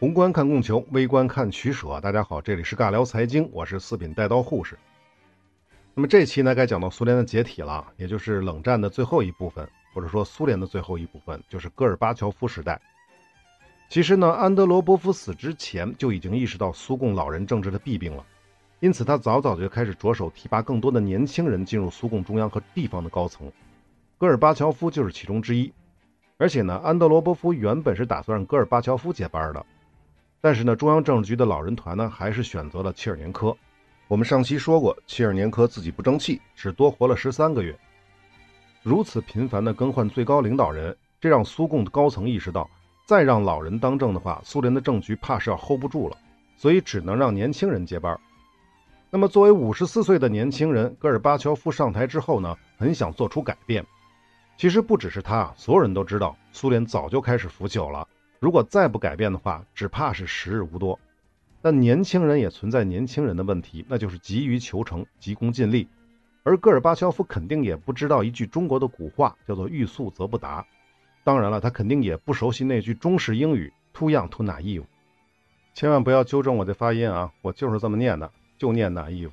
宏观看供求，微观看取舍。大家好，这里是尬聊财经，我是四品带刀护士。那么这期呢，该讲到苏联的解体了，也就是冷战的最后一部分，或者说苏联的最后一部分，就是戈尔巴乔夫时代。其实呢，安德罗波夫死之前就已经意识到苏共老人政治的弊病了，因此他早早就开始着手提拔更多的年轻人进入苏共中央和地方的高层，戈尔巴乔夫就是其中之一。而且呢，安德罗波夫原本是打算让戈尔巴乔夫接班的。但是呢，中央政治局的老人团呢，还是选择了切尔年科。我们上期说过，切尔年科自己不争气，只多活了十三个月。如此频繁的更换最高领导人，这让苏共的高层意识到，再让老人当政的话，苏联的政局怕是要 hold 不住了，所以只能让年轻人接班。那么，作为五十四岁的年轻人，戈尔巴乔夫上台之后呢，很想做出改变。其实不只是他，所有人都知道，苏联早就开始腐朽了。如果再不改变的话，只怕是时日无多。但年轻人也存在年轻人的问题，那就是急于求成、急功近利。而戈尔巴乔夫肯定也不知道一句中国的古话，叫做“欲速则不达”。当然了，他肯定也不熟悉那句中式英语 “too young to naive”。千万不要纠正我的发音啊，我就是这么念的，就念 naive。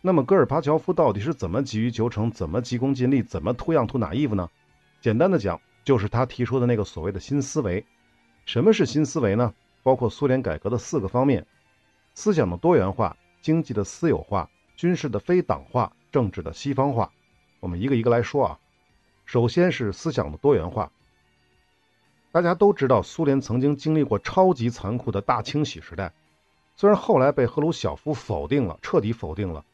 那么戈尔巴乔夫到底是怎么急于求成、怎么急功近利、怎么 “too young to naive” 呢？简单的讲。就是他提出的那个所谓的新思维。什么是新思维呢？包括苏联改革的四个方面：思想的多元化、经济的私有化、军事的非党化、政治的西方化。我们一个一个来说啊。首先是思想的多元化。大家都知道，苏联曾经经历过超级残酷的大清洗时代，虽然后来被赫鲁晓夫否定了，彻底否定了，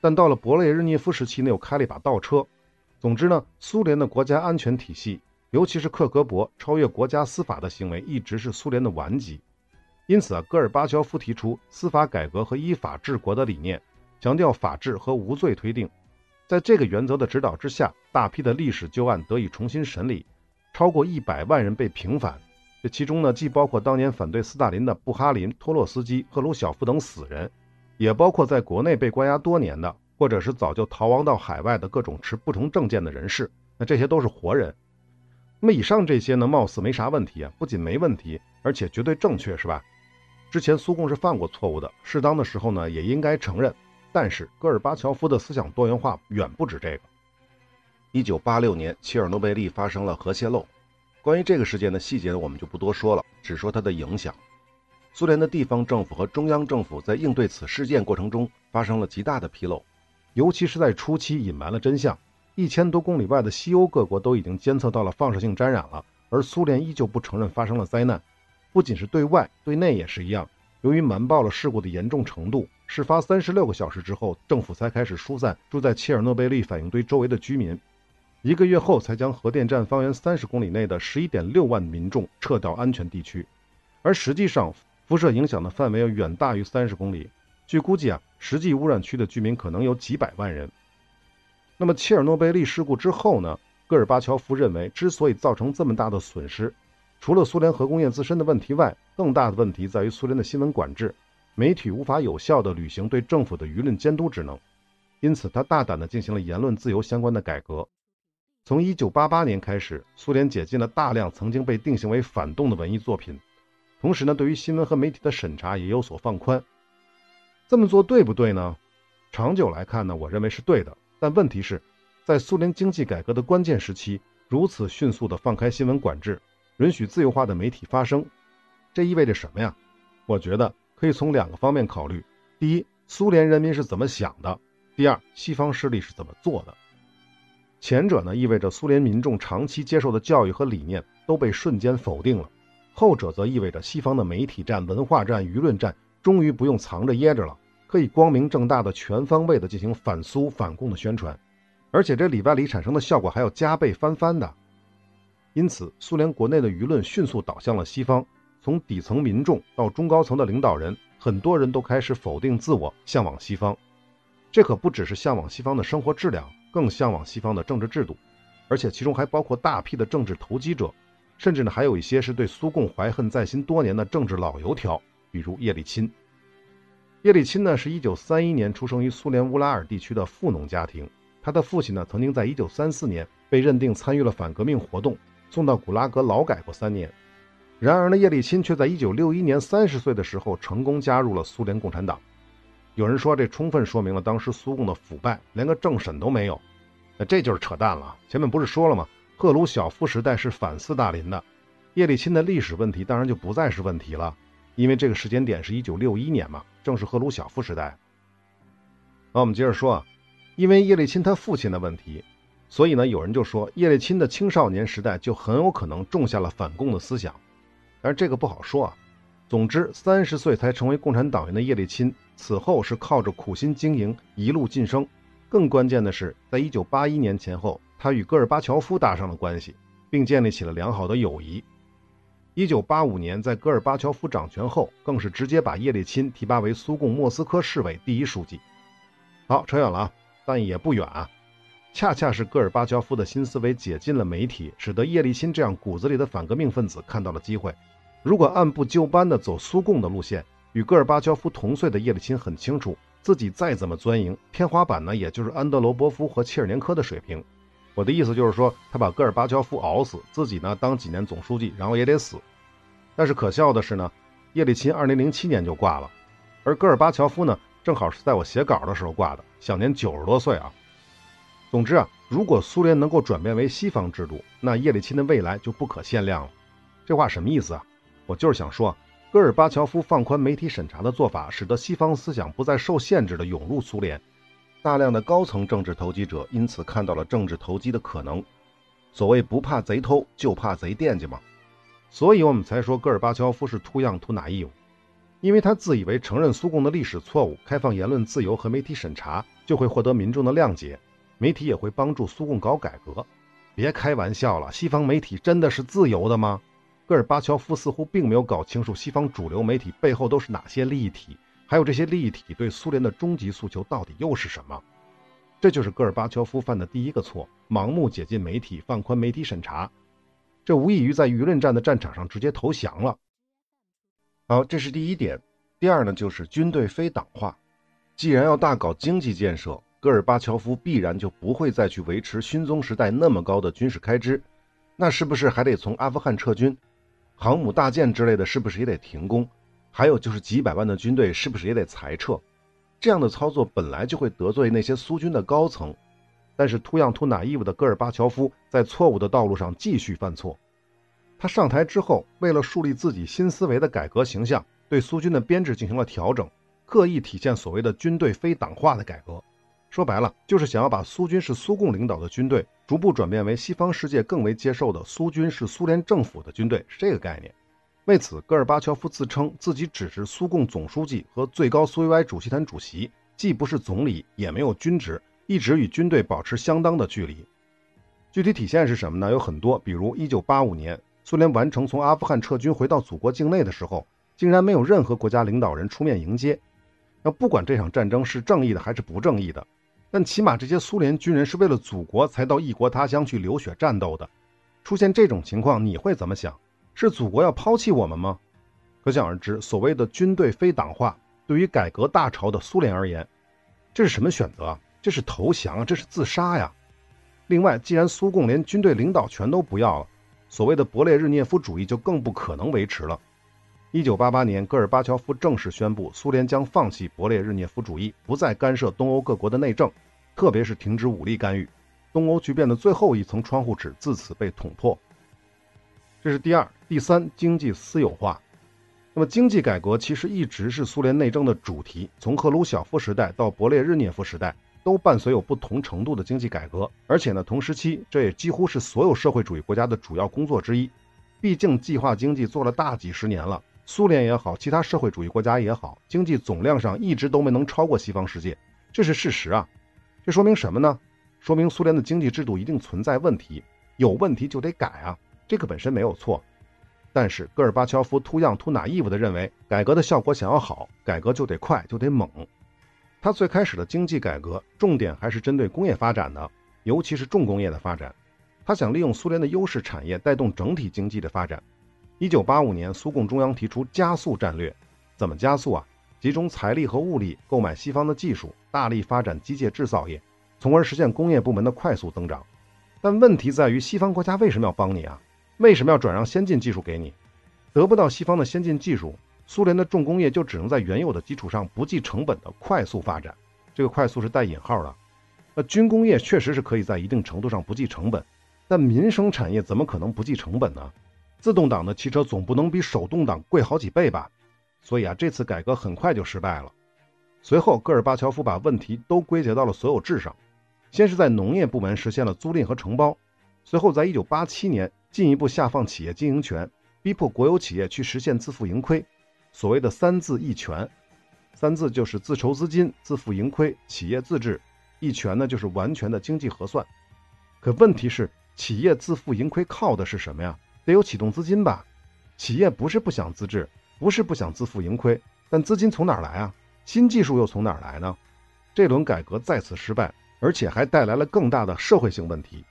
但到了勃列日涅夫时期，呢又开了一把倒车。总之呢，苏联的国家安全体系。尤其是克格勃超越国家司法的行为，一直是苏联的顽疾。因此啊，戈尔巴乔夫提出司法改革和依法治国的理念，强调法治和无罪推定。在这个原则的指导之下，大批的历史旧案得以重新审理，超过一百万人被平反。这其中呢，既包括当年反对斯大林的布哈林、托洛斯基、赫鲁晓夫等死人，也包括在国内被关押多年的，或者是早就逃亡到海外的各种持不同政见的人士。那这些都是活人。那么以上这些呢，貌似没啥问题啊，不仅没问题，而且绝对正确，是吧？之前苏共是犯过错误的，适当的时候呢，也应该承认。但是戈尔巴乔夫的思想多元化远不止这个。一九八六年，切尔诺贝利发生了核泄漏，关于这个事件的细节呢，我们就不多说了，只说它的影响。苏联的地方政府和中央政府在应对此事件过程中发生了极大的纰漏，尤其是在初期隐瞒了真相。一千多公里外的西欧各国都已经监测到了放射性沾染了，而苏联依旧不承认发生了灾难。不仅是对外，对内也是一样。由于瞒报了事故的严重程度，事发三十六个小时之后，政府才开始疏散住在切尔诺贝利反应堆周围的居民。一个月后，才将核电站方圆三十公里内的十一点六万民众撤到安全地区。而实际上，辐射影响的范围要远大于三十公里。据估计啊，实际污染区的居民可能有几百万人。那么切尔诺贝利事故之后呢？戈尔巴乔夫认为，之所以造成这么大的损失，除了苏联核工业自身的问题外，更大的问题在于苏联的新闻管制，媒体无法有效地履行对政府的舆论监督职能。因此，他大胆地进行了言论自由相关的改革。从1988年开始，苏联解禁了大量曾经被定性为反动的文艺作品，同时呢，对于新闻和媒体的审查也有所放宽。这么做对不对呢？长久来看呢，我认为是对的。但问题是，在苏联经济改革的关键时期，如此迅速地放开新闻管制，允许自由化的媒体发声，这意味着什么呀？我觉得可以从两个方面考虑：第一，苏联人民是怎么想的；第二，西方势力是怎么做的。前者呢，意味着苏联民众长期接受的教育和理念都被瞬间否定了；后者则意味着西方的媒体战、文化战、舆论战终于不用藏着掖着了。可以光明正大的、全方位的进行反苏反共的宣传，而且这里外里产生的效果还要加倍翻番的。因此，苏联国内的舆论迅速倒向了西方，从底层民众到中高层的领导人，很多人都开始否定自我，向往西方。这可不只是向往西方的生活质量，更向往西方的政治制度，而且其中还包括大批的政治投机者，甚至呢还有一些是对苏共怀恨在心多年的政治老油条，比如叶利钦。叶利钦呢，是一九三一年出生于苏联乌拉尔地区的富农家庭。他的父亲呢，曾经在一九三四年被认定参与了反革命活动，送到古拉格劳改过三年。然而呢，叶利钦却在一九六一年三十岁的时候成功加入了苏联共产党。有人说，这充分说明了当时苏共的腐败，连个政审都没有。那这就是扯淡了。前面不是说了吗？赫鲁晓夫时代是反斯大林的，叶利钦的历史问题当然就不再是问题了。因为这个时间点是一九六一年嘛，正是赫鲁晓夫时代。那我们接着说啊，因为叶利钦他父亲的问题，所以呢，有人就说叶利钦的青少年时代就很有可能种下了反共的思想。但是这个不好说啊。总之，三十岁才成为共产党员的叶利钦，此后是靠着苦心经营一路晋升。更关键的是，在一九八一年前后，他与戈尔巴乔夫搭上了关系，并建立起了良好的友谊。一九八五年，在戈尔巴乔夫掌权后，更是直接把叶利钦提拔为苏共莫斯科市委第一书记。好，扯远了啊，但也不远啊。恰恰是戈尔巴乔夫的新思维解禁了媒体，使得叶利钦这样骨子里的反革命分子看到了机会。如果按部就班地走苏共的路线，与戈尔巴乔夫同岁的叶利钦很清楚，自己再怎么钻营，天花板呢，也就是安德罗波夫和切尔年科的水平。我的意思就是说，他把戈尔巴乔夫熬死，自己呢当几年总书记，然后也得死。但是可笑的是呢，叶利钦2007年就挂了，而戈尔巴乔夫呢，正好是在我写稿的时候挂的，享年九十多岁啊。总之啊，如果苏联能够转变为西方制度，那叶利钦的未来就不可限量了。这话什么意思啊？我就是想说，戈尔巴乔夫放宽媒体审查的做法，使得西方思想不再受限制的涌入苏联。大量的高层政治投机者因此看到了政治投机的可能。所谓不怕贼偷，就怕贼惦记嘛。所以我们才说戈尔巴乔夫是 too young too naive，因为他自以为承认苏共的历史错误，开放言论自由和媒体审查，就会获得民众的谅解，媒体也会帮助苏共搞改革。别开玩笑了，西方媒体真的是自由的吗？戈尔巴乔夫似乎并没有搞清楚西方主流媒体背后都是哪些利益体。还有这些利益体对苏联的终极诉求到底又是什么？这就是戈尔巴乔夫犯的第一个错：盲目解禁媒体，放宽媒体审查，这无异于在舆论战的战场上直接投降了。好，这是第一点。第二呢，就是军队非党化。既然要大搞经济建设，戈尔巴乔夫必然就不会再去维持勋宗时代那么高的军事开支，那是不是还得从阿富汗撤军？航母大舰之类的是不是也得停工？还有就是几百万的军队是不是也得裁撤？这样的操作本来就会得罪那些苏军的高层，但是图样图哪义务的戈尔巴乔夫在错误的道路上继续犯错。他上台之后，为了树立自己新思维的改革形象，对苏军的编制进行了调整，刻意体现所谓的军队非党化的改革。说白了，就是想要把苏军是苏共领导的军队，逐步转变为西方世界更为接受的苏军是苏联政府的军队，是这个概念。为此，戈尔巴乔夫自称自己只是苏共总书记和最高苏维埃主席团主席，既不是总理，也没有军职，一直与军队保持相当的距离。具体体现是什么呢？有很多，比如1985年苏联完成从阿富汗撤军回到祖国境内的时候，竟然没有任何国家领导人出面迎接。那不管这场战争是正义的还是不正义的，但起码这些苏联军人是为了祖国才到异国他乡去流血战斗的。出现这种情况，你会怎么想？是祖国要抛弃我们吗？可想而知，所谓的军队非党化，对于改革大潮的苏联而言，这是什么选择？这是投降啊，这是自杀呀！另外，既然苏共连军队领导权都不要了，所谓的勃列日涅夫主义就更不可能维持了。一九八八年，戈尔巴乔夫正式宣布，苏联将放弃勃列日涅夫主义，不再干涉东欧各国的内政，特别是停止武力干预。东欧局变的最后一层窗户纸自此被捅破。这是第二、第三，经济私有化。那么，经济改革其实一直是苏联内政的主题。从赫鲁晓夫时代到勃列日涅夫时代，都伴随有不同程度的经济改革。而且呢，同时期这也几乎是所有社会主义国家的主要工作之一。毕竟，计划经济做了大几十年了，苏联也好，其他社会主义国家也好，经济总量上一直都没能超过西方世界，这是事实啊。这说明什么呢？说明苏联的经济制度一定存在问题，有问题就得改啊。这个本身没有错，但是戈尔巴乔夫突样突哪义务的认为，改革的效果想要好，改革就得快，就得猛。他最开始的经济改革重点还是针对工业发展的，尤其是重工业的发展。他想利用苏联的优势产业带动整体经济的发展。一九八五年，苏共中央提出加速战略，怎么加速啊？集中财力和物力购买西方的技术，大力发展机械制造业，从而实现工业部门的快速增长。但问题在于，西方国家为什么要帮你啊？为什么要转让先进技术给你？得不到西方的先进技术，苏联的重工业就只能在原有的基础上不计成本的快速发展。这个“快速”是带引号的。那军工业确实是可以在一定程度上不计成本，但民生产业怎么可能不计成本呢？自动挡的汽车总不能比手动挡贵好几倍吧？所以啊，这次改革很快就失败了。随后，戈尔巴乔夫把问题都归结到了所有制上。先是在农业部门实现了租赁和承包，随后在1987年进一步下放企业经营权，逼迫国有企业去实现自负盈亏。所谓的“三自一权”，三自就是自筹资金、自负盈亏、企业自治；一权呢就是完全的经济核算。可问题是，企业自负盈亏靠的是什么呀？得有启动资金吧？企业不是不想自治，不是不想自负盈亏，但资金从哪儿来啊？新技术又从哪儿来呢？这轮改革再次失败。而且还带来了更大的社会性问题。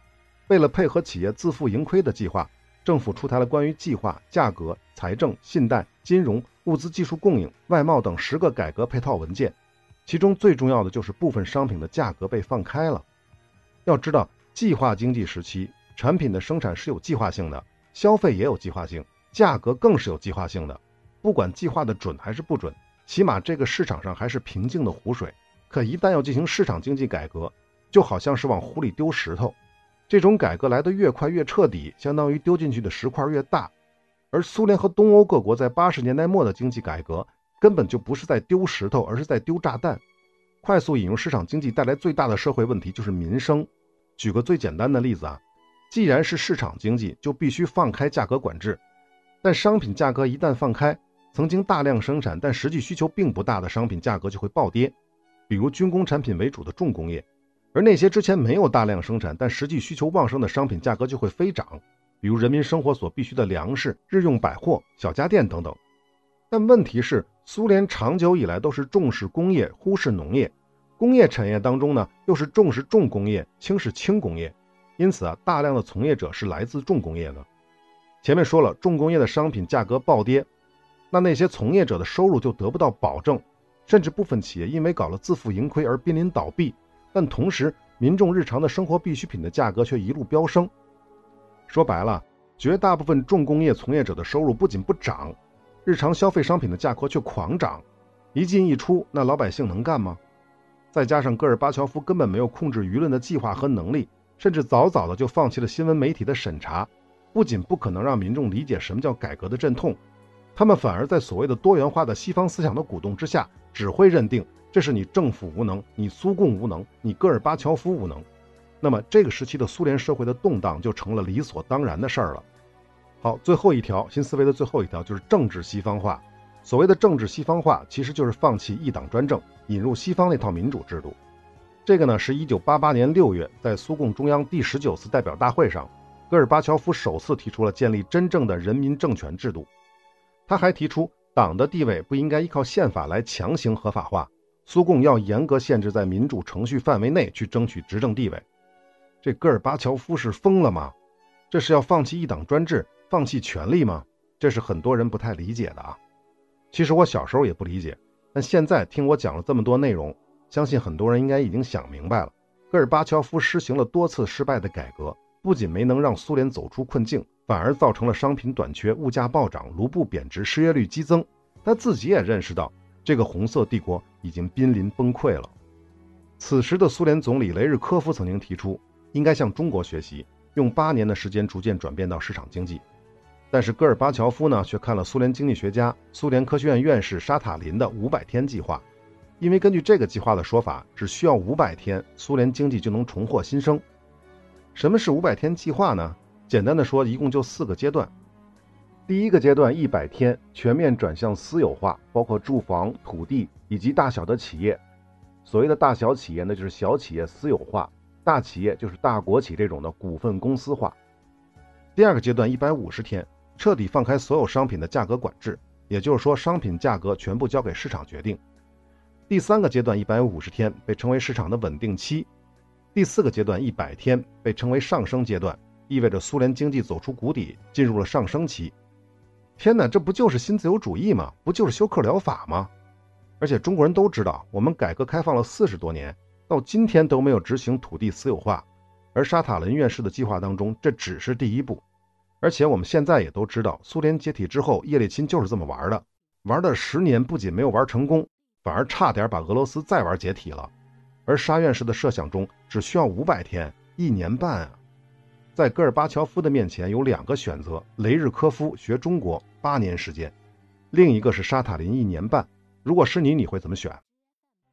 为了配合企业自负盈亏的计划，政府出台了关于计划、价格、财政、信贷、金融、物资技术供应、外贸等十个改革配套文件。其中最重要的就是部分商品的价格被放开了。要知道，计划经济时期，产品的生产是有计划性的，消费也有计划性，价格更是有计划性的。不管计划的准还是不准，起码这个市场上还是平静的湖水。可一旦要进行市场经济改革，就好像是往湖里丢石头，这种改革来得越快越彻底，相当于丢进去的石块越大。而苏联和东欧各国在八十年代末的经济改革，根本就不是在丢石头，而是在丢炸弹。快速引入市场经济带来最大的社会问题就是民生。举个最简单的例子啊，既然是市场经济，就必须放开价格管制。但商品价格一旦放开，曾经大量生产但实际需求并不大的商品价格就会暴跌，比如军工产品为主的重工业。而那些之前没有大量生产但实际需求旺盛的商品，价格就会飞涨，比如人民生活所必需的粮食、日用百货、小家电等等。但问题是，苏联长久以来都是重视工业，忽视农业；工业产业当中呢，又是重视重工业，轻视轻工业。因此啊，大量的从业者是来自重工业的。前面说了，重工业的商品价格暴跌，那那些从业者的收入就得不到保证，甚至部分企业因为搞了自负盈亏而濒临倒闭。但同时，民众日常的生活必需品的价格却一路飙升。说白了，绝大部分重工业从业者的收入不仅不涨，日常消费商品的价格却狂涨。一进一出，那老百姓能干吗？再加上戈尔巴乔夫根本没有控制舆论的计划和能力，甚至早早的就放弃了新闻媒体的审查，不仅不可能让民众理解什么叫改革的阵痛，他们反而在所谓的多元化的西方思想的鼓动之下，只会认定。这是你政府无能，你苏共无能，你戈尔巴乔夫无能。那么这个时期的苏联社会的动荡就成了理所当然的事儿了。好，最后一条新思维的最后一条就是政治西方化。所谓的政治西方化，其实就是放弃一党专政，引入西方那套民主制度。这个呢，是一九八八年六月在苏共中央第十九次代表大会上，戈尔巴乔夫首次提出了建立真正的人民政权制度。他还提出，党的地位不应该依靠宪法来强行合法化。苏共要严格限制在民主程序范围内去争取执政地位，这戈尔巴乔夫是疯了吗？这是要放弃一党专制、放弃权力吗？这是很多人不太理解的啊。其实我小时候也不理解，但现在听我讲了这么多内容，相信很多人应该已经想明白了。戈尔巴乔夫实行了多次失败的改革，不仅没能让苏联走出困境，反而造成了商品短缺、物价暴涨、卢布贬值、失业率激增。他自己也认识到。这个红色帝国已经濒临崩溃了。此时的苏联总理雷日科夫曾经提出，应该向中国学习，用八年的时间逐渐转变到市场经济。但是戈尔巴乔夫呢，却看了苏联经济学家、苏联科学院院士沙塔林的五百天计划，因为根据这个计划的说法，只需要五百天，苏联经济就能重获新生。什么是五百天计划呢？简单的说，一共就四个阶段。第一个阶段一百天全面转向私有化，包括住房、土地以及大小的企业。所谓的大小企业呢，就是小企业私有化；大企业就是大国企这种的股份公司化。第二个阶段一百五十天彻底放开所有商品的价格管制，也就是说商品价格全部交给市场决定。第三个阶段一百五十天被称为市场的稳定期。第四个阶段一百天被称为上升阶段，意味着苏联经济走出谷底，进入了上升期。天哪，这不就是新自由主义吗？不就是休克疗法吗？而且中国人都知道，我们改革开放了四十多年，到今天都没有执行土地私有化。而沙塔林院士的计划当中，这只是第一步。而且我们现在也都知道，苏联解体之后，叶利钦就是这么玩的，玩了十年，不仅没有玩成功，反而差点把俄罗斯再玩解体了。而沙院士的设想中，只需要五百天，一年半啊。在戈尔巴乔夫的面前有两个选择：雷日科夫学中国八年时间，另一个是沙塔林一年半。如果是你，你会怎么选？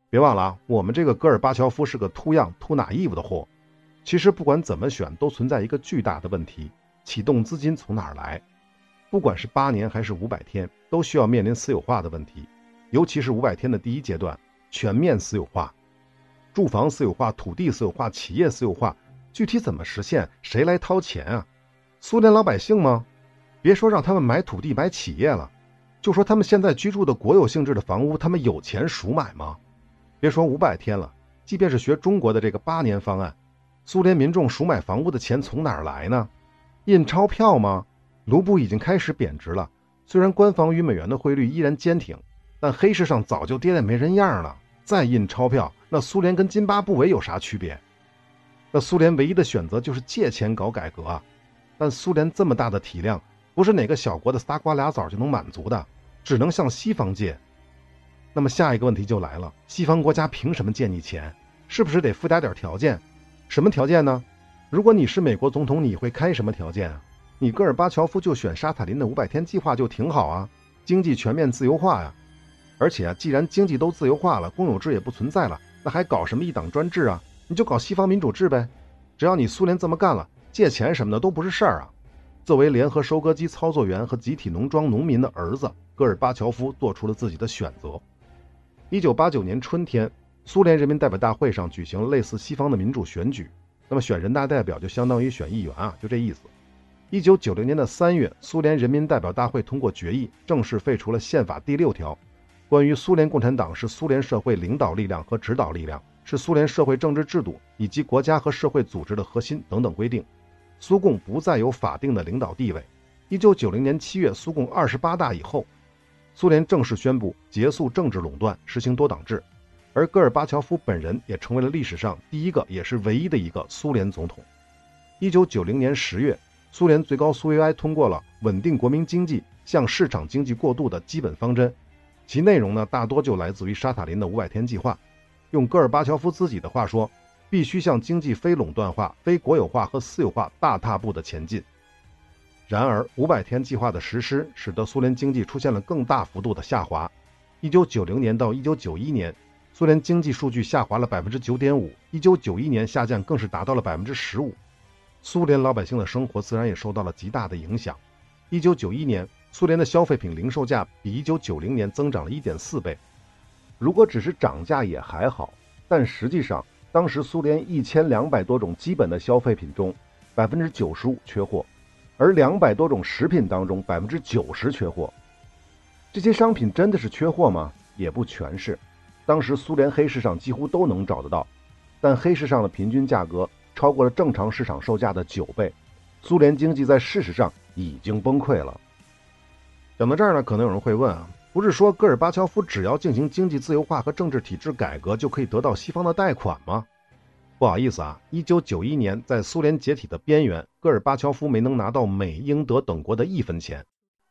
别忘了啊，我们这个戈尔巴乔夫是个秃样、秃哪义务的货。其实不管怎么选，都存在一个巨大的问题：启动资金从哪儿来？不管是八年还是五百天，都需要面临私有化的问题。尤其是五百天的第一阶段，全面私有化，住房私有化、土地私有化、企业私有化，具体怎么实现？谁来掏钱啊？苏联老百姓吗？别说让他们买土地、买企业了。就说他们现在居住的国有性质的房屋，他们有钱赎买吗？别说五百天了，即便是学中国的这个八年方案，苏联民众赎买房屋的钱从哪儿来呢？印钞票吗？卢布已经开始贬值了，虽然官方与美元的汇率依然坚挺，但黑市上早就跌得没人样了。再印钞票，那苏联跟津巴布韦有啥区别？那苏联唯一的选择就是借钱搞改革啊！但苏联这么大的体量。不是哪个小国的仨瓜俩枣就能满足的，只能向西方借。那么下一个问题就来了：西方国家凭什么借你钱？是不是得附加点条件？什么条件呢？如果你是美国总统，你会开什么条件啊？你戈尔巴乔夫就选沙塔林的五百天计划就挺好啊，经济全面自由化呀。而且啊，既然经济都自由化了，公有制也不存在了，那还搞什么一党专制啊？你就搞西方民主制呗。只要你苏联这么干了，借钱什么的都不是事儿啊。作为联合收割机操作员和集体农庄农民的儿子，戈尔巴乔夫做出了自己的选择。一九八九年春天，苏联人民代表大会上举行类似西方的民主选举。那么选人大代表就相当于选议员啊，就这意思。一九九零年的三月，苏联人民代表大会通过决议，正式废除了宪法第六条，关于苏联共产党是苏联社会领导力量和指导力量，是苏联社会政治制度以及国家和社会组织的核心等等规定。苏共不再有法定的领导地位。一九九零年七月，苏共二十八大以后，苏联正式宣布结束政治垄断，实行多党制，而戈尔巴乔夫本人也成为了历史上第一个，也是唯一的一个苏联总统。一九九零年十月，苏联最高苏维埃通过了稳定国民经济、向市场经济过渡的基本方针，其内容呢，大多就来自于沙塔林的五百天计划。用戈尔巴乔夫自己的话说。必须向经济非垄断化、非国有化和私有化大踏步的前进。然而，五百天计划的实施使得苏联经济出现了更大幅度的下滑。一九九零年到一九九一年，苏联经济数据下滑了百分之九点五，一九九一年下降更是达到了百分之十五。苏联老百姓的生活自然也受到了极大的影响。一九九一年，苏联的消费品零售价比一九九零年增长了一点四倍。如果只是涨价也还好，但实际上。当时苏联一千两百多种基本的消费品中，百分之九十五缺货，而两百多种食品当中，百分之九十缺货。这些商品真的是缺货吗？也不全是。当时苏联黑市上几乎都能找得到，但黑市上的平均价格超过了正常市场售价的九倍。苏联经济在事实上已经崩溃了。讲到这儿呢，可能有人会问啊。不是说戈尔巴乔夫只要进行经济自由化和政治体制改革就可以得到西方的贷款吗？不好意思啊，一九九一年在苏联解体的边缘，戈尔巴乔夫没能拿到美、英、德等国的一分钱。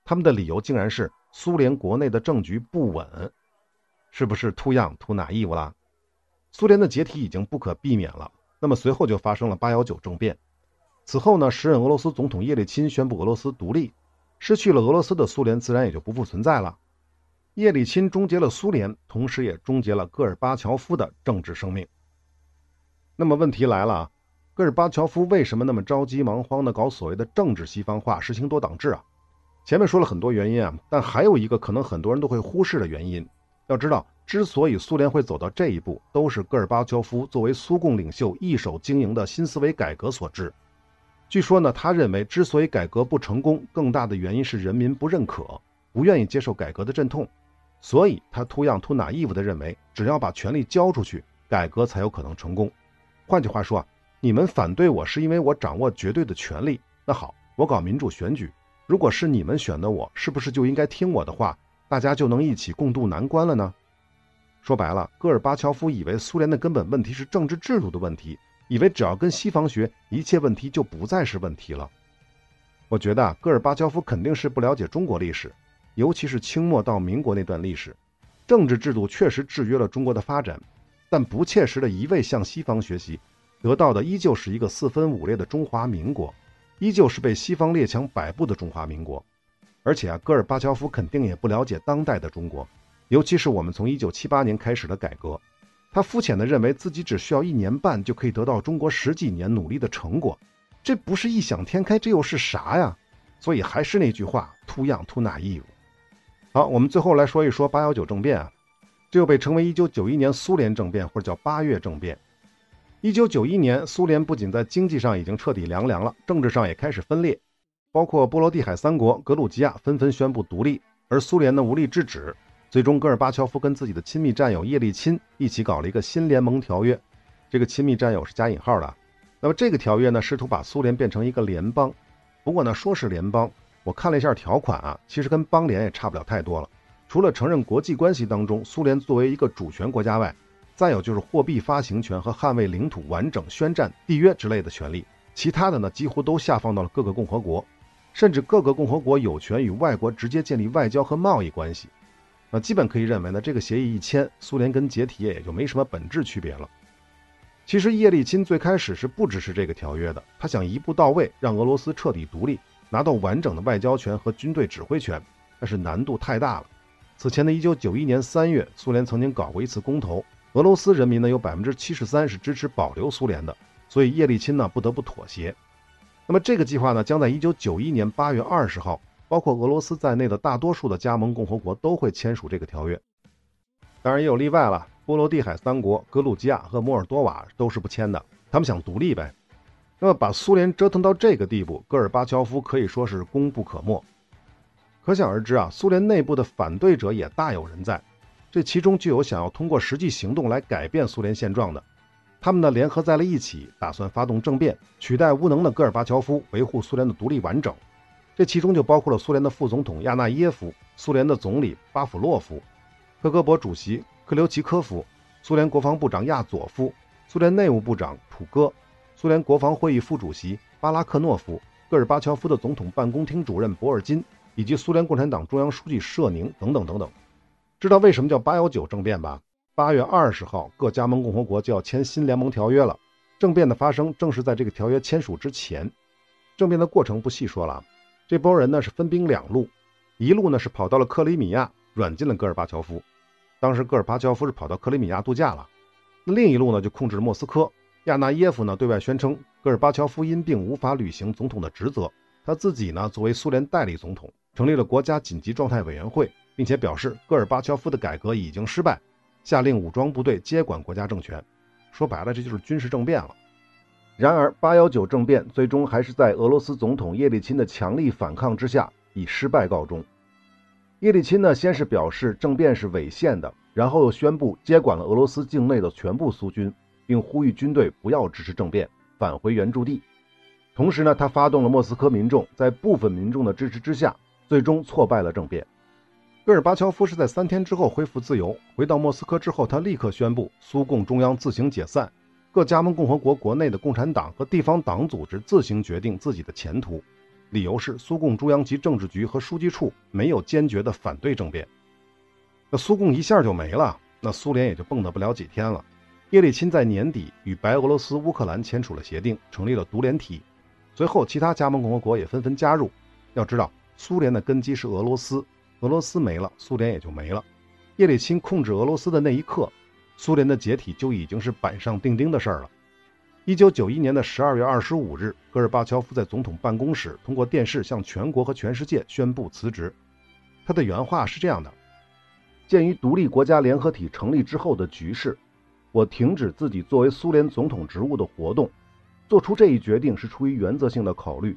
他们的理由竟然是苏联国内的政局不稳，是不是秃样秃哪义务了？苏联的解体已经不可避免了。那么随后就发生了八幺九政变。此后呢，时任俄罗斯总统叶利钦宣布俄罗斯独立，失去了俄罗斯的苏联自然也就不复存在了。叶利钦终结了苏联，同时也终结了戈尔巴乔夫的政治生命。那么问题来了啊，戈尔巴乔夫为什么那么着急忙慌地搞所谓的政治西方化，实行多党制啊？前面说了很多原因啊，但还有一个可能很多人都会忽视的原因。要知道，之所以苏联会走到这一步，都是戈尔巴乔夫作为苏共领袖一手经营的新思维改革所致。据说呢，他认为之所以改革不成功，更大的原因是人民不认可，不愿意接受改革的阵痛。所以他图样秃哪义务的认为，只要把权力交出去，改革才有可能成功。换句话说啊，你们反对我是因为我掌握绝对的权力。那好，我搞民主选举，如果是你们选的我，是不是就应该听我的话？大家就能一起共度难关了呢？说白了，戈尔巴乔夫以为苏联的根本问题是政治制度的问题，以为只要跟西方学，一切问题就不再是问题了。我觉得啊戈尔巴乔夫肯定是不了解中国历史，尤其是清末到民国那段历史，政治制度确实制约了中国的发展，但不切实的一味向西方学习，得到的依旧是一个四分五裂的中华民国，依旧是被西方列强摆布的中华民国。而且啊，戈尔巴乔夫肯定也不了解当代的中国。尤其是我们从一九七八年开始的改革，他肤浅地认为自己只需要一年半就可以得到中国十几年努力的成果，这不是异想天开，这又是啥呀？所以还是那句话，too young too naive。好，我们最后来说一说八幺九政变啊，这又被称为一九九一年苏联政变或者叫八月政变。一九九一年，苏联不仅在经济上已经彻底凉凉了，政治上也开始分裂，包括波罗的海三国、格鲁吉亚纷纷宣布独立，而苏联呢无力制止。最终，戈尔巴乔夫跟自己的亲密战友叶利钦一起搞了一个新联盟条约。这个亲密战友是加引号的。那么这个条约呢，试图把苏联变成一个联邦。不过呢，说是联邦，我看了一下条款啊，其实跟邦联也差不了太多了。除了承认国际关系当中苏联作为一个主权国家外，再有就是货币发行权和捍卫领土完整、宣战缔约之类的权利。其他的呢，几乎都下放到了各个共和国，甚至各个共和国有权与外国直接建立外交和贸易关系。那基本可以认为呢，这个协议一签，苏联跟解体也就没什么本质区别了。其实叶利钦最开始是不支持这个条约的，他想一步到位让俄罗斯彻底独立，拿到完整的外交权和军队指挥权，但是难度太大了。此前的一九九一年三月，苏联曾经搞过一次公投，俄罗斯人民呢有百分之七十三是支持保留苏联的，所以叶利钦呢不得不妥协。那么这个计划呢将在一九九一年八月二十号。包括俄罗斯在内的大多数的加盟共和国都会签署这个条约，当然也有例外了。波罗的海三国格鲁吉亚和摩尔多瓦都是不签的，他们想独立呗。那么把苏联折腾到这个地步，戈尔巴乔夫可以说是功不可没。可想而知啊，苏联内部的反对者也大有人在，这其中就有想要通过实际行动来改变苏联现状的，他们呢联合在了一起，打算发动政变，取代无能的戈尔巴乔夫，维护苏联的独立完整。这其中就包括了苏联的副总统亚纳耶夫、苏联的总理巴甫洛夫、克格勃主席克留奇科夫、苏联国防部长亚佐夫、苏联内务部长普戈、苏联国防会议副主席巴拉克诺夫、戈尔巴乔夫的总统办公厅主任博尔金，以及苏联共产党中央书记舍宁等等等等。知道为什么叫八幺九政变吧？八月二十号，各加盟共和国就要签新联盟条约了。政变的发生正是在这个条约签署之前。政变的过程不细说了。这波人呢是分兵两路，一路呢是跑到了克里米亚软禁了戈尔巴乔夫，当时戈尔巴乔夫是跑到克里米亚度假了。那另一路呢就控制了莫斯科，亚纳耶夫呢对外宣称戈尔巴乔夫因病无法履行总统的职责，他自己呢作为苏联代理总统成立了国家紧急状态委员会，并且表示戈尔巴乔夫的改革已经失败，下令武装部队接管国家政权。说白了这就是军事政变了。然而，八幺九政变最终还是在俄罗斯总统叶利钦的强力反抗之下以失败告终。叶利钦呢，先是表示政变是违宪的，然后又宣布接管了俄罗斯境内的全部苏军，并呼吁军队不要支持政变，返回原驻地。同时呢，他发动了莫斯科民众，在部分民众的支持之下，最终挫败了政变。戈尔巴乔夫是在三天之后恢复自由，回到莫斯科之后，他立刻宣布苏共中央自行解散。各加盟共和国国内的共产党和地方党组织自行决定自己的前途，理由是苏共中央及政治局和书记处没有坚决的反对政变。那苏共一下就没了，那苏联也就蹦跶不了几天了。叶利钦在年底与白俄罗斯、乌克兰签署了协定，成立了独联体。随后，其他加盟共和国也纷纷加入。要知道，苏联的根基是俄罗斯，俄罗斯没了，苏联也就没了。叶利钦控制俄罗斯的那一刻。苏联的解体就已经是板上钉钉的事儿了。一九九一年的十二月二十五日，戈尔巴乔夫在总统办公室通过电视向全国和全世界宣布辞职。他的原话是这样的：“鉴于独立国家联合体成立之后的局势，我停止自己作为苏联总统职务的活动。做出这一决定是出于原则性的考虑。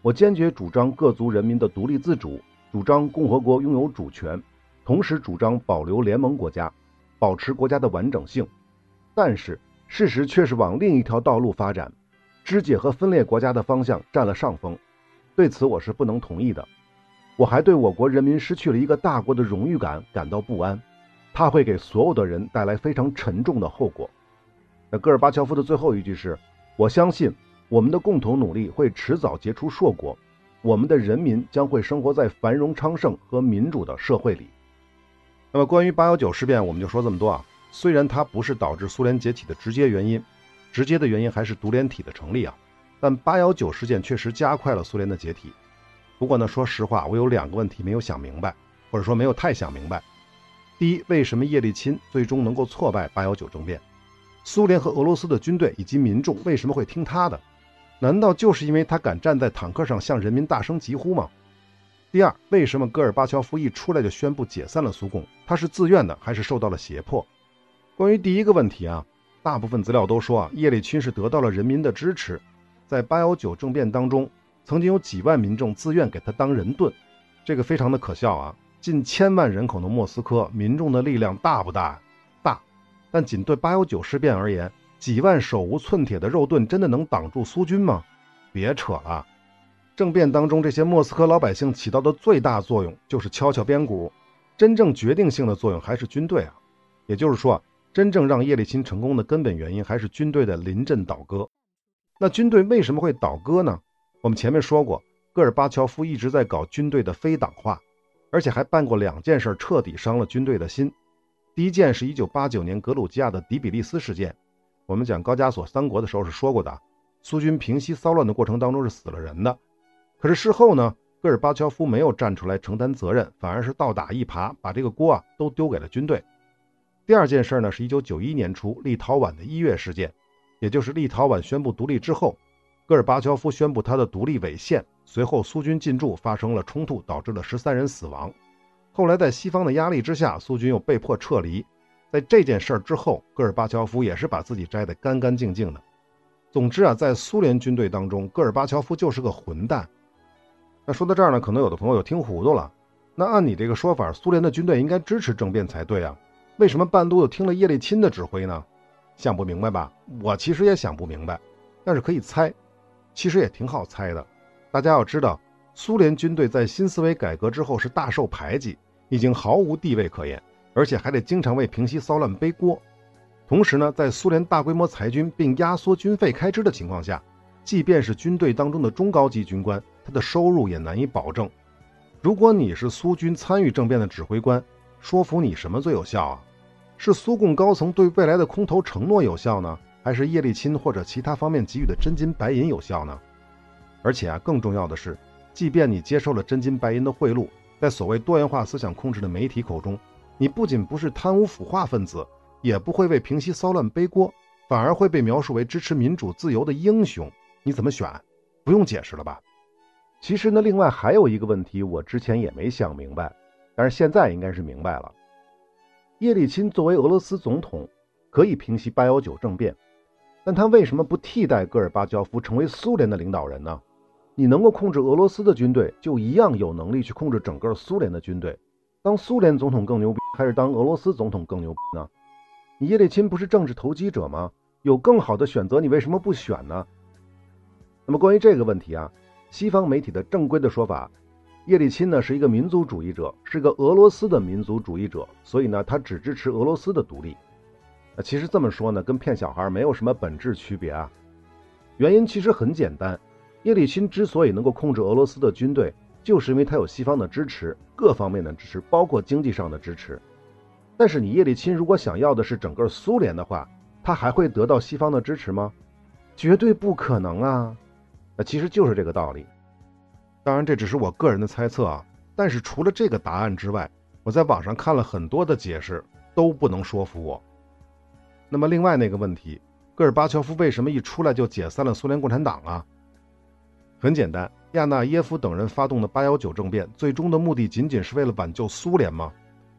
我坚决主张各族人民的独立自主，主张共和国拥有主权，同时主张保留联盟国家。”保持国家的完整性，但是事实却是往另一条道路发展，肢解和分裂国家的方向占了上风。对此我是不能同意的。我还对我国人民失去了一个大国的荣誉感感到不安，它会给所有的人带来非常沉重的后果。那戈尔巴乔夫的最后一句是：“我相信我们的共同努力会迟早结出硕果，我们的人民将会生活在繁荣昌盛和民主的社会里。”那么，关于八幺九事变，我们就说这么多啊。虽然它不是导致苏联解体的直接原因，直接的原因还是独联体的成立啊。但八幺九事件确实加快了苏联的解体。不过呢，说实话，我有两个问题没有想明白，或者说没有太想明白。第一，为什么叶利钦最终能够挫败八幺九政变？苏联和俄罗斯的军队以及民众为什么会听他的？难道就是因为他敢站在坦克上向人民大声疾呼吗？第二，为什么戈尔巴乔夫一出来就宣布解散了苏共？他是自愿的还是受到了胁迫？关于第一个问题啊，大部分资料都说啊，叶利钦是得到了人民的支持，在八幺九政变当中。曾经有几万民众自愿给他当人盾，这个非常的可笑啊！近千万人口的莫斯科，民众的力量大不大？大。但仅对八幺九事变而言，几万手无寸铁的肉盾真的能挡住苏军吗？别扯了！政变当中，这些莫斯科老百姓起到的最大作用就是敲敲边鼓，真正决定性的作用还是军队啊！也就是说，真正让叶利钦成功的根本原因还是军队的临阵倒戈。那军队为什么会倒戈呢？我们前面说过，戈尔巴乔夫一直在搞军队的非党化，而且还办过两件事，彻底伤了军队的心。第一件是一九八九年格鲁吉亚的迪比利斯事件，我们讲高加索三国的时候是说过的，苏军平息骚乱的过程当中是死了人的。可是事后呢，戈尔巴乔夫没有站出来承担责任，反而是倒打一耙，把这个锅啊都丢给了军队。第二件事呢，是一九九一年初立陶宛的一月事件，也就是立陶宛宣布独立之后。戈尔巴乔夫宣布他的独立违宪，随后苏军进驻，发生了冲突，导致了十三人死亡。后来在西方的压力之下，苏军又被迫撤离。在这件事儿之后，戈尔巴乔夫也是把自己摘得干干净净的。总之啊，在苏联军队当中，戈尔巴乔夫就是个混蛋。那说到这儿呢，可能有的朋友听糊涂了。那按你这个说法，苏联的军队应该支持政变才对啊？为什么半路又听了叶利钦的指挥呢？想不明白吧？我其实也想不明白，但是可以猜。其实也挺好猜的，大家要知道，苏联军队在新思维改革之后是大受排挤，已经毫无地位可言，而且还得经常为平息骚乱背锅。同时呢，在苏联大规模裁军并压缩军费开支的情况下，即便是军队当中的中高级军官，他的收入也难以保证。如果你是苏军参与政变的指挥官，说服你什么最有效啊？是苏共高层对未来的空头承诺有效呢？还是叶利钦或者其他方面给予的真金白银有效呢？而且啊，更重要的是，即便你接受了真金白银的贿赂，在所谓多元化思想控制的媒体口中，你不仅不是贪污腐化分子，也不会为平息骚乱背锅，反而会被描述为支持民主自由的英雄。你怎么选？不用解释了吧？其实呢，另外还有一个问题，我之前也没想明白，但是现在应该是明白了。叶利钦作为俄罗斯总统，可以平息八幺九政变。但他为什么不替代戈尔巴乔夫成为苏联的领导人呢？你能够控制俄罗斯的军队，就一样有能力去控制整个苏联的军队。当苏联总统更牛逼，还是当俄罗斯总统更牛逼呢？你叶利钦不是政治投机者吗？有更好的选择，你为什么不选呢？那么关于这个问题啊，西方媒体的正规的说法，叶利钦呢是一个民族主义者，是个俄罗斯的民族主义者，所以呢他只支持俄罗斯的独立。那其实这么说呢，跟骗小孩没有什么本质区别啊。原因其实很简单，叶利钦之所以能够控制俄罗斯的军队，就是因为他有西方的支持，各方面的支持，包括经济上的支持。但是你叶利钦如果想要的是整个苏联的话，他还会得到西方的支持吗？绝对不可能啊！那其实就是这个道理。当然这只是我个人的猜测啊。但是除了这个答案之外，我在网上看了很多的解释，都不能说服我。那么另外那个问题，戈尔巴乔夫为什么一出来就解散了苏联共产党啊？很简单，亚纳耶夫等人发动的八幺九政变，最终的目的仅仅是为了挽救苏联吗？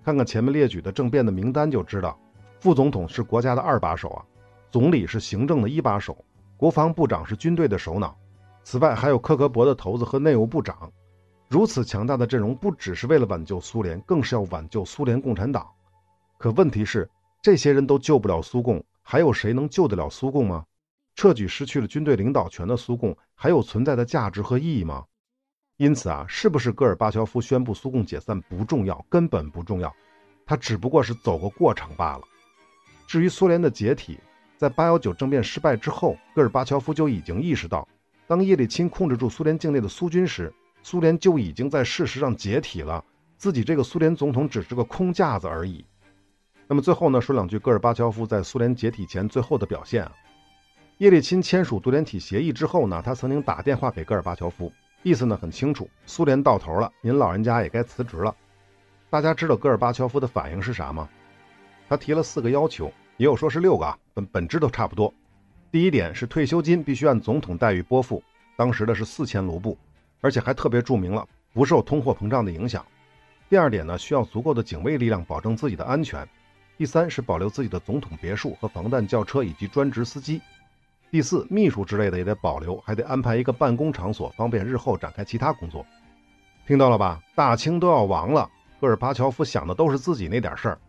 看看前面列举的政变的名单就知道，副总统是国家的二把手啊，总理是行政的一把手，国防部长是军队的首脑，此外还有克格勃的头子和内务部长。如此强大的阵容，不只是为了挽救苏联，更是要挽救苏联共产党。可问题是。这些人都救不了苏共，还有谁能救得了苏共吗？彻底失去了军队领导权的苏共，还有存在的价值和意义吗？因此啊，是不是戈尔巴乔夫宣布苏共解散不重要，根本不重要，他只不过是走个过场罢了。至于苏联的解体，在八幺九政变失败之后，戈尔巴乔夫就已经意识到，当叶利钦控制住苏联境内的苏军时，苏联就已经在事实上解体了，自己这个苏联总统只是个空架子而已。那么最后呢，说两句戈尔巴乔夫在苏联解体前最后的表现啊。叶利钦签署独联体协议之后呢，他曾经打电话给戈尔巴乔夫，意思呢很清楚，苏联到头了，您老人家也该辞职了。大家知道戈尔巴乔夫的反应是啥吗？他提了四个要求，也有说是六个啊，本本质都差不多。第一点是退休金必须按总统待遇拨付，当时的是四千卢布。而且还特别注明了不受通货膨胀的影响。第二点呢，需要足够的警卫力量保证自己的安全。第三是保留自己的总统别墅和防弹轿车以及专职司机。第四，秘书之类的也得保留，还得安排一个办公场所，方便日后展开其他工作。听到了吧？大清都要亡了，戈尔巴乔夫想的都是自己那点事儿。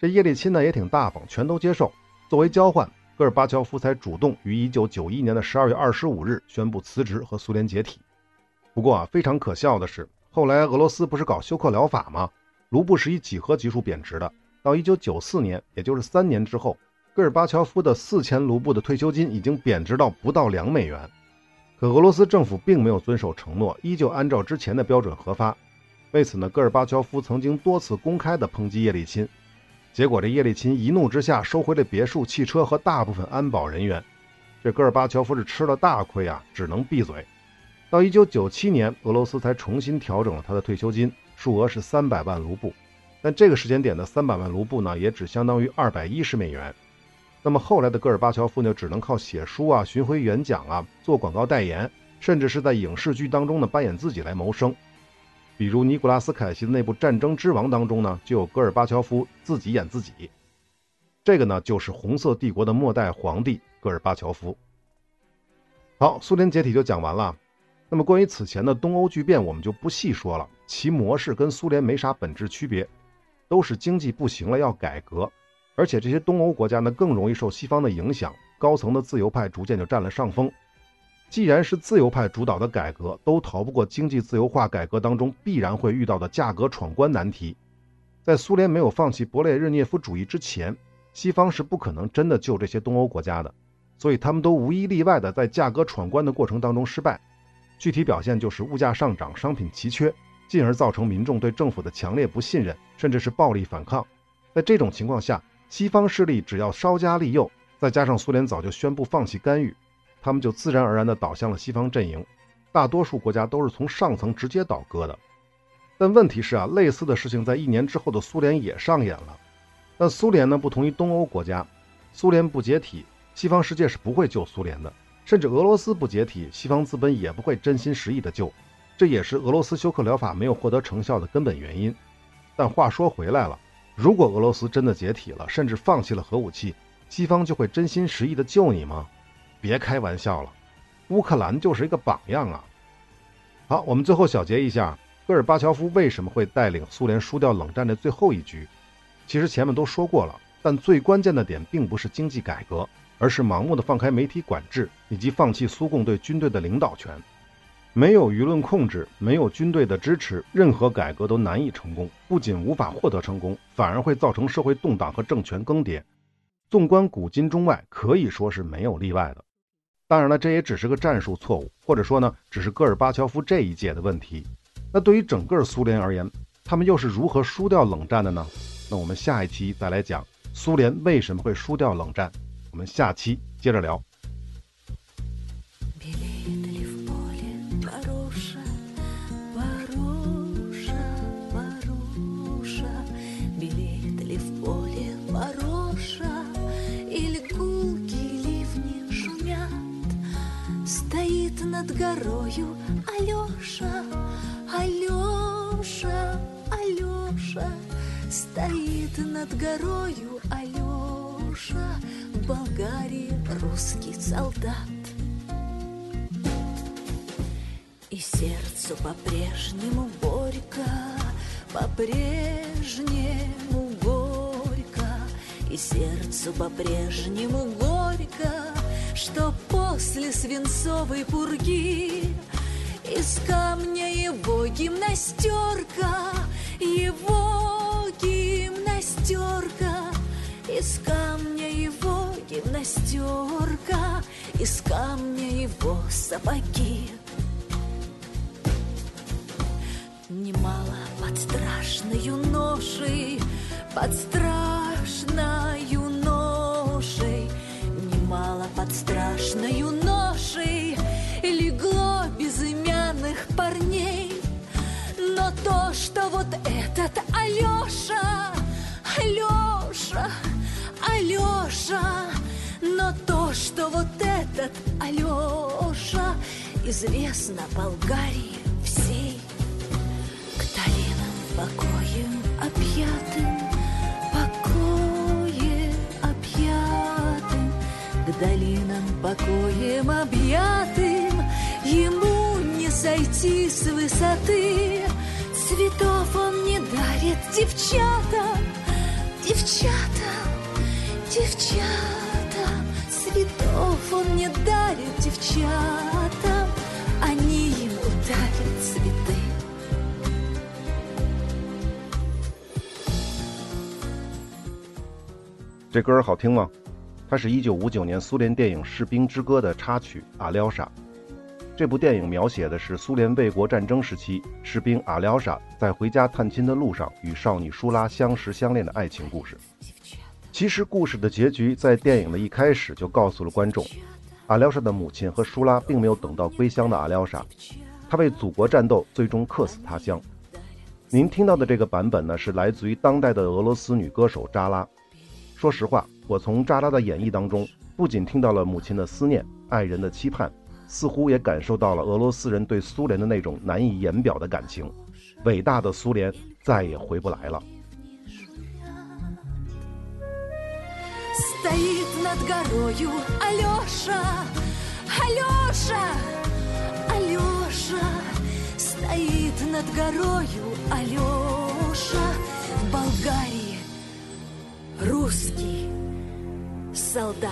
这叶利钦呢也挺大方，全都接受。作为交换，戈尔巴乔夫才主动于1991年的12月25日宣布辞职和苏联解体。不过啊，非常可笑的是，后来俄罗斯不是搞休克疗法吗？卢布是以几何级数贬值的。到一九九四年，也就是三年之后，戈尔巴乔夫的四千卢布的退休金已经贬值到不到两美元。可俄罗斯政府并没有遵守承诺，依旧按照之前的标准核发。为此呢，戈尔巴乔夫曾经多次公开的抨击叶利钦。结果这叶利钦一怒之下收回了别墅、汽车和大部分安保人员。这戈尔巴乔夫是吃了大亏啊，只能闭嘴。到一九九七年，俄罗斯才重新调整了他的退休金，数额是三百万卢布。但这个时间点的三百万卢布呢，也只相当于二百一十美元。那么后来的戈尔巴乔夫呢，只能靠写书啊、巡回演讲啊、做广告代言，甚至是在影视剧当中呢扮演自己来谋生。比如尼古拉斯凯奇的那部《战争之王》当中呢，就有戈尔巴乔夫自己演自己。这个呢，就是红色帝国的末代皇帝戈尔巴乔夫。好，苏联解体就讲完了。那么关于此前的东欧剧变，我们就不细说了。其模式跟苏联没啥本质区别，都是经济不行了要改革，而且这些东欧国家呢更容易受西方的影响，高层的自由派逐渐就占了上风。既然是自由派主导的改革，都逃不过经济自由化改革当中必然会遇到的价格闯关难题。在苏联没有放弃勃列日涅夫主义之前，西方是不可能真的救这些东欧国家的，所以他们都无一例外的在价格闯关的过程当中失败。具体表现就是物价上涨、商品奇缺，进而造成民众对政府的强烈不信任，甚至是暴力反抗。在这种情况下，西方势力只要稍加利诱，再加上苏联早就宣布放弃干预，他们就自然而然地倒向了西方阵营。大多数国家都是从上层直接倒戈的。但问题是啊，类似的事情在一年之后的苏联也上演了。但苏联呢，不同于东欧国家，苏联不解体，西方世界是不会救苏联的。甚至俄罗斯不解体，西方资本也不会真心实意的救，这也是俄罗斯休克疗法没有获得成效的根本原因。但话说回来了，如果俄罗斯真的解体了，甚至放弃了核武器，西方就会真心实意的救你吗？别开玩笑了，乌克兰就是一个榜样啊。好，我们最后小结一下，戈尔巴乔夫为什么会带领苏联输掉冷战的最后一局？其实前面都说过了，但最关键的点并不是经济改革。而是盲目的放开媒体管制，以及放弃苏共对军队的领导权。没有舆论控制，没有军队的支持，任何改革都难以成功。不仅无法获得成功，反而会造成社会动荡和政权更迭。纵观古今中外，可以说是没有例外的。当然了，这也只是个战术错误，或者说呢，只是戈尔巴乔夫这一届的问题。那对于整个苏联而言，他们又是如何输掉冷战的呢？那我们下一期再来讲苏联为什么会输掉冷战。我们下期接着聊。Горою. Алёша, Алёша, Алёша Стоит над горою. Алёша Болгарии русский солдат. И сердцу по-прежнему горько, по-прежнему горько, И сердцу по-прежнему горько, что после свинцовой пурги Из камня его гимнастерка, Его гимнастерка, Из камня его гимнастерка, Из камня его сапоги. Немало под страшною ношей, Под страшною вот этот Алеша, Алеша, Алеша, но то, что вот этот Алеша известно Болгарии всей. К долинам покоем объятым, покое объятым, к долинам покоем объятым, ему не сойти с высоты. Цветов он не дарит девчатам, девчатам, девчатам. Цветов он не дарит девчатам, они ему дарят цветы. 这歌儿好听吗？它是一九五九年苏联电影《士兵之歌》的插曲《阿廖沙》。 这部电影描写的是苏联卫国战争时期士兵阿廖沙在回家探亲的路上与少女舒拉相识相恋的爱情故事。其实故事的结局在电影的一开始就告诉了观众，阿廖沙的母亲和舒拉并没有等到归乡的阿廖沙，他为祖国战斗，最终客死他乡。您听到的这个版本呢，是来自于当代的俄罗斯女歌手扎拉。说实话，我从扎拉的演绎当中，不仅听到了母亲的思念、爱人的期盼，似乎也感受到了俄罗斯人对苏联的那种难以言表的感情。伟大的苏联再也回不来了。 Стоит над горою Алеша, Алеша, Алеша Стоит над горою Алеша В Болгарии русский солдат